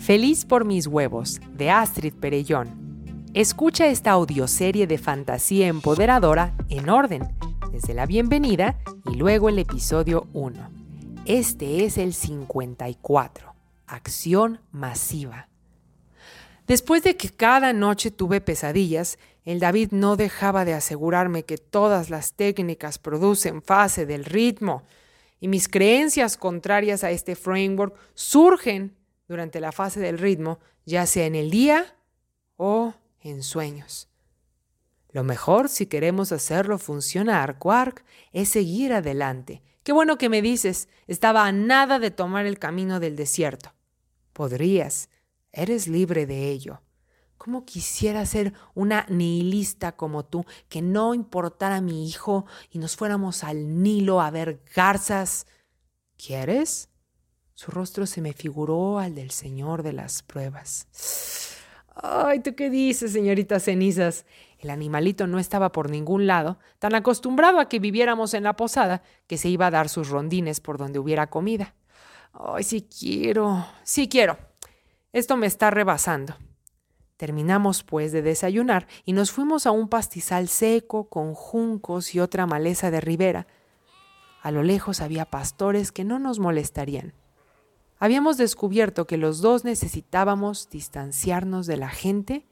Feliz por mis huevos, de Astrid Perellón. Escucha esta audioserie de fantasía empoderadora en orden, desde la bienvenida y luego el episodio 1. Este es el 54, acción masiva. Después de que cada noche tuve pesadillas, el David no dejaba de asegurarme que todas las técnicas producen fase del ritmo y mis creencias contrarias a este framework surgen durante la fase del ritmo, ya sea en el día o en sueños. Lo mejor si queremos hacerlo funcionar, Quark, es seguir adelante. Qué bueno que me dices, estaba a nada de tomar el camino del desierto. Podrías, Eres libre de ello. ¿Cómo quisiera ser una nihilista como tú, que no importara mi hijo y nos fuéramos al Nilo a ver garzas? ¿Quieres? Su rostro se me figuró al del Señor de las pruebas. Ay, ¿tú qué dices, señorita Cenizas? El animalito no estaba por ningún lado, tan acostumbrado a que viviéramos en la posada que se iba a dar sus rondines por donde hubiera comida. Ay, sí quiero, sí quiero. Esto me está rebasando. Terminamos, pues, de desayunar y nos fuimos a un pastizal seco con juncos y otra maleza de ribera. A lo lejos había pastores que no nos molestarían. Habíamos descubierto que los dos necesitábamos distanciarnos de la gente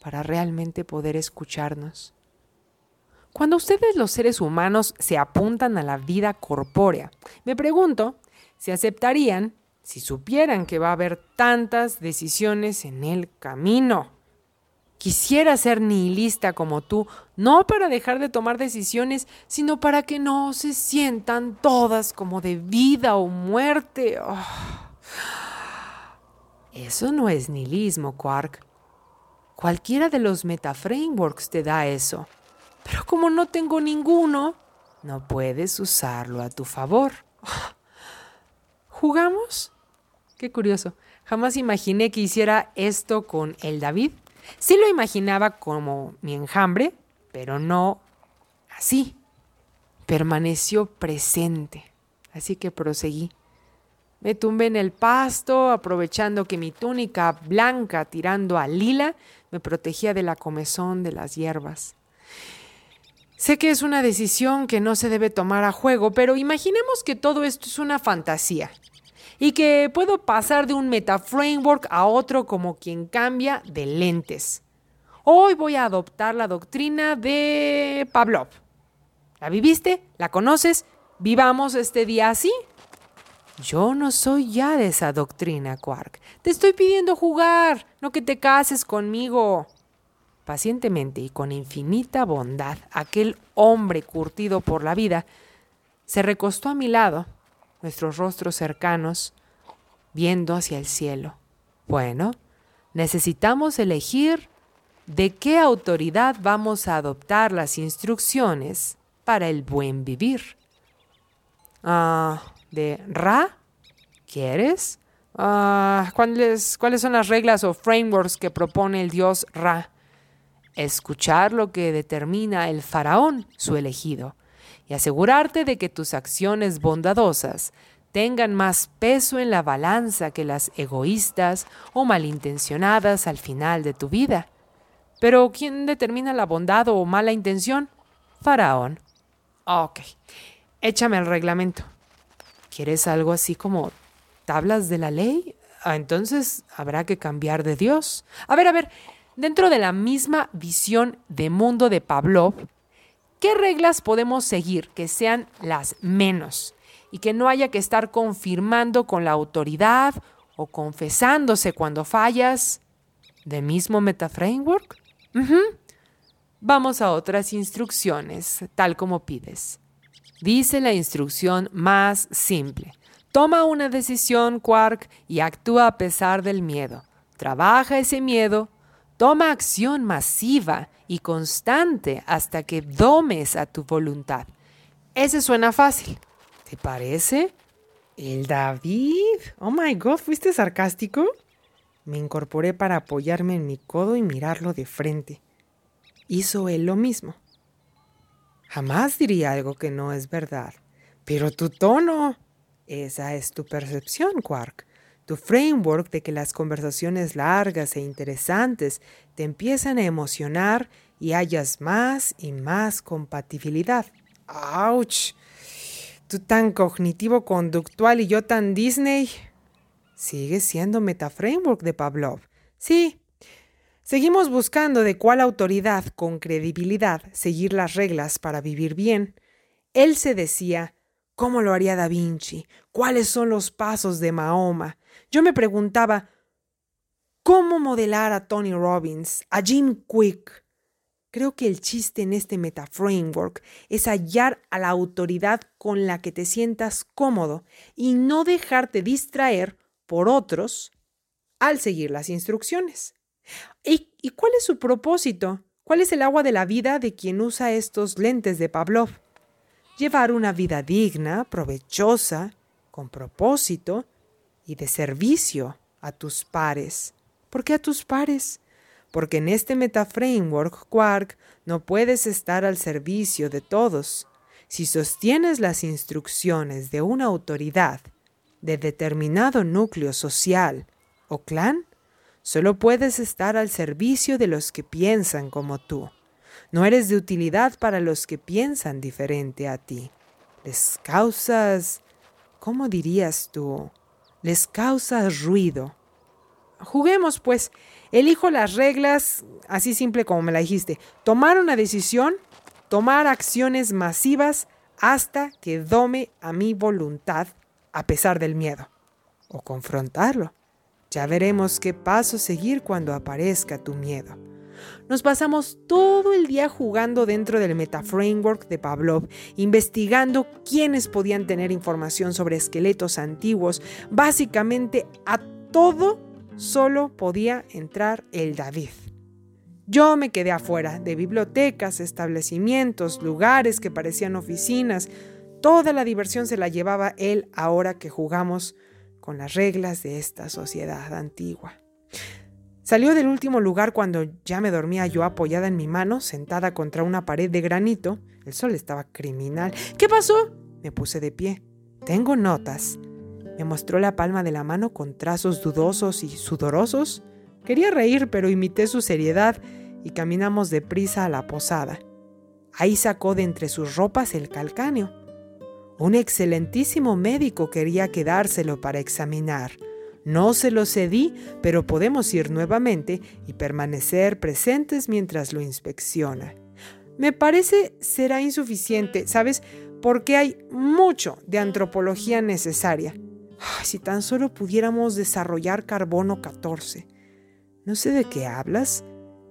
para realmente poder escucharnos. Cuando ustedes los seres humanos se apuntan a la vida corpórea, me pregunto si aceptarían si supieran que va a haber tantas decisiones en el camino. Quisiera ser nihilista como tú, no para dejar de tomar decisiones, sino para que no se sientan todas como de vida o muerte. Ah. Eso no es nihilismo, Quark. Cualquiera de los metaframeworks te da eso. Pero como no tengo ninguno, no puedes usarlo a tu favor. ¿Jugamos? Qué curioso. Jamás imaginé que hiciera esto con el David. Sí lo imaginaba como mi enjambre, pero no así. Permaneció presente. Así que proseguí. Me tumbé en el pasto, aprovechando que mi túnica blanca tirando a lila me protegía de la comezón de las hierbas. Sé que es una decisión que no se debe tomar a juego, pero imaginemos que todo esto es una fantasía y que puedo pasar de un metaframework a otro como quien cambia de lentes. Hoy voy a adoptar la doctrina de Pavlov. ¿La viviste? ¿La conoces? ¿Vivamos este día así? Yo no soy ya de esa doctrina, Quark. Te estoy pidiendo jugar, no que te cases conmigo. Pacientemente y con infinita bondad, aquel hombre curtido por la vida se recostó a mi lado nuestros rostros cercanos, viendo hacia el cielo. Bueno, necesitamos elegir de qué autoridad vamos a adoptar las instrucciones para el buen vivir. Ah, ¿De Ra? ¿Quieres? Ah, ¿cuáles, ¿Cuáles son las reglas o frameworks que propone el dios Ra? Escuchar lo que determina el faraón, su elegido y asegurarte de que tus acciones bondadosas tengan más peso en la balanza que las egoístas o malintencionadas al final de tu vida. Pero ¿quién determina la bondad o mala intención? Faraón. Ok, échame el reglamento. ¿Quieres algo así como tablas de la ley? Ah, entonces habrá que cambiar de Dios. A ver, a ver, dentro de la misma visión de mundo de Pavlov, ¿Qué reglas podemos seguir que sean las menos y que no haya que estar confirmando con la autoridad o confesándose cuando fallas? ¿De mismo MetaFramework? Vamos a otras instrucciones, tal como pides. Dice la instrucción más simple. Toma una decisión, Quark, y actúa a pesar del miedo. Trabaja ese miedo Toma acción masiva y constante hasta que domes a tu voluntad. Ese suena fácil. ¿Te parece? El David. Oh my God, ¿fuiste sarcástico? Me incorporé para apoyarme en mi codo y mirarlo de frente. Hizo él lo mismo. Jamás diría algo que no es verdad. Pero tu tono. Esa es tu percepción, Quark. Tu framework de que las conversaciones largas e interesantes te empiezan a emocionar y hayas más y más compatibilidad. ¡Auch! Tú tan cognitivo-conductual y yo tan Disney. Sigue siendo metaframework de Pavlov. Sí. Seguimos buscando de cuál autoridad, con credibilidad, seguir las reglas para vivir bien. Él se decía, ¿cómo lo haría Da Vinci? ¿Cuáles son los pasos de Mahoma? Yo me preguntaba, ¿cómo modelar a Tony Robbins, a Jim Quick? Creo que el chiste en este metaframework es hallar a la autoridad con la que te sientas cómodo y no dejarte distraer por otros al seguir las instrucciones. ¿Y, ¿Y, cuál es su propósito? ¿Cuál es el agua de la vida de quien usa estos lentes de Pavlov? Llevar una vida digna, provechosa, con propósito y de servicio a tus pares. ¿Por qué a tus pares? porque en este metaframework Quark no puedes estar al servicio de todos. Si sostienes las instrucciones de una autoridad de determinado núcleo social o clan, solo puedes estar al servicio de los que piensan como tú. No eres de utilidad para los que piensan diferente a ti. Les causas, ¿cómo dirías tú? Les causas ruido. Juguemos, pues, Elijo las reglas, así simple como me la dijiste. Tomar una decisión, tomar acciones masivas hasta que dome a mi voluntad a pesar del miedo. O confrontarlo. Ya veremos qué paso seguir cuando aparezca tu miedo. Nos pasamos todo el día jugando dentro del metaframework de Pavlov, investigando quiénes podían tener información sobre esqueletos antiguos, básicamente a todo solo podía entrar el David. Yo me quedé afuera de bibliotecas, establecimientos, lugares que parecían oficinas. Toda la diversión se la llevaba él ahora que jugamos con las reglas de esta sociedad antigua. Salió del último lugar cuando ya me dormía yo apoyada en mi mano, sentada contra una pared de granito. El sol estaba criminal. ¿Qué pasó? Me puse de pie. Tengo notas. Me mostró la palma de la mano con trazos dudosos y sudorosos. Quería reír, pero imité su seriedad y caminamos deprisa a la posada. Ahí sacó de entre sus ropas el calcáneo. Un excelentísimo médico quería quedárselo para examinar. No se lo cedí, pero podemos ir nuevamente y permanecer presentes mientras lo inspecciona. Me parece será insuficiente, ¿sabes? Porque hay mucho de antropología necesaria si tan solo pudiéramos desarrollar carbono 14. No sé de qué hablas,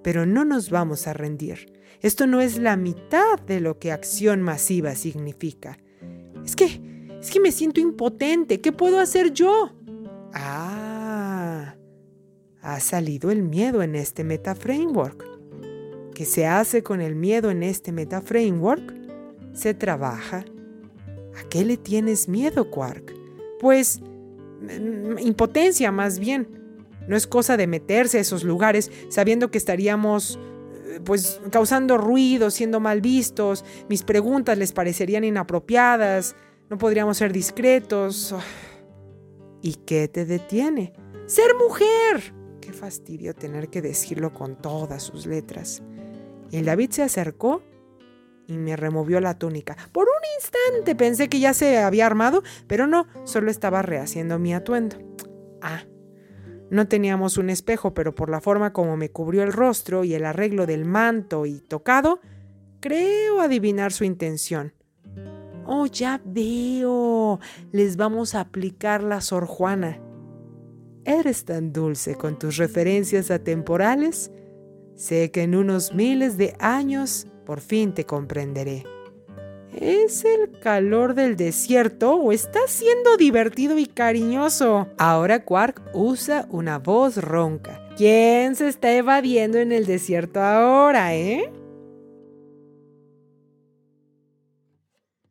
pero no nos vamos a rendir. Esto no es la mitad de lo que acción masiva significa. Es que, es que me siento impotente. ¿Qué puedo hacer yo? Ah, ha salido el miedo en este metaframework. ¿Qué se hace con el miedo en este metaframework? Se trabaja. ¿A qué le tienes miedo, Quark? pues mm, impotencia más bien. No es cosa de meterse a esos lugares sabiendo que estaríamos eh, pues causando ruido, siendo mal vistos, mis preguntas les parecerían inapropiadas, no podríamos ser discretos. ¿Y qué te detiene? Ser mujer. Qué fastidio tener que decirlo con todas sus letras. El David se acercó y me removió la túnica. Por un instante pensé que ya se había armado, pero no, solo estaba rehaciendo mi atuendo. Ah, no teníamos un espejo, pero por la forma como me cubrió el rostro y el arreglo del manto y tocado, creo adivinar su intención. Oh, ya veo. Les vamos a aplicar la Sor Juana. Eres tan dulce con tus referencias atemporales. Sé que en unos miles de años por fin te comprenderé. ¿Es el calor del desierto o está siendo divertido y cariñoso? Ahora Quark usa una voz ronca. ¿Quién se está evadiendo en el desierto ahora, eh?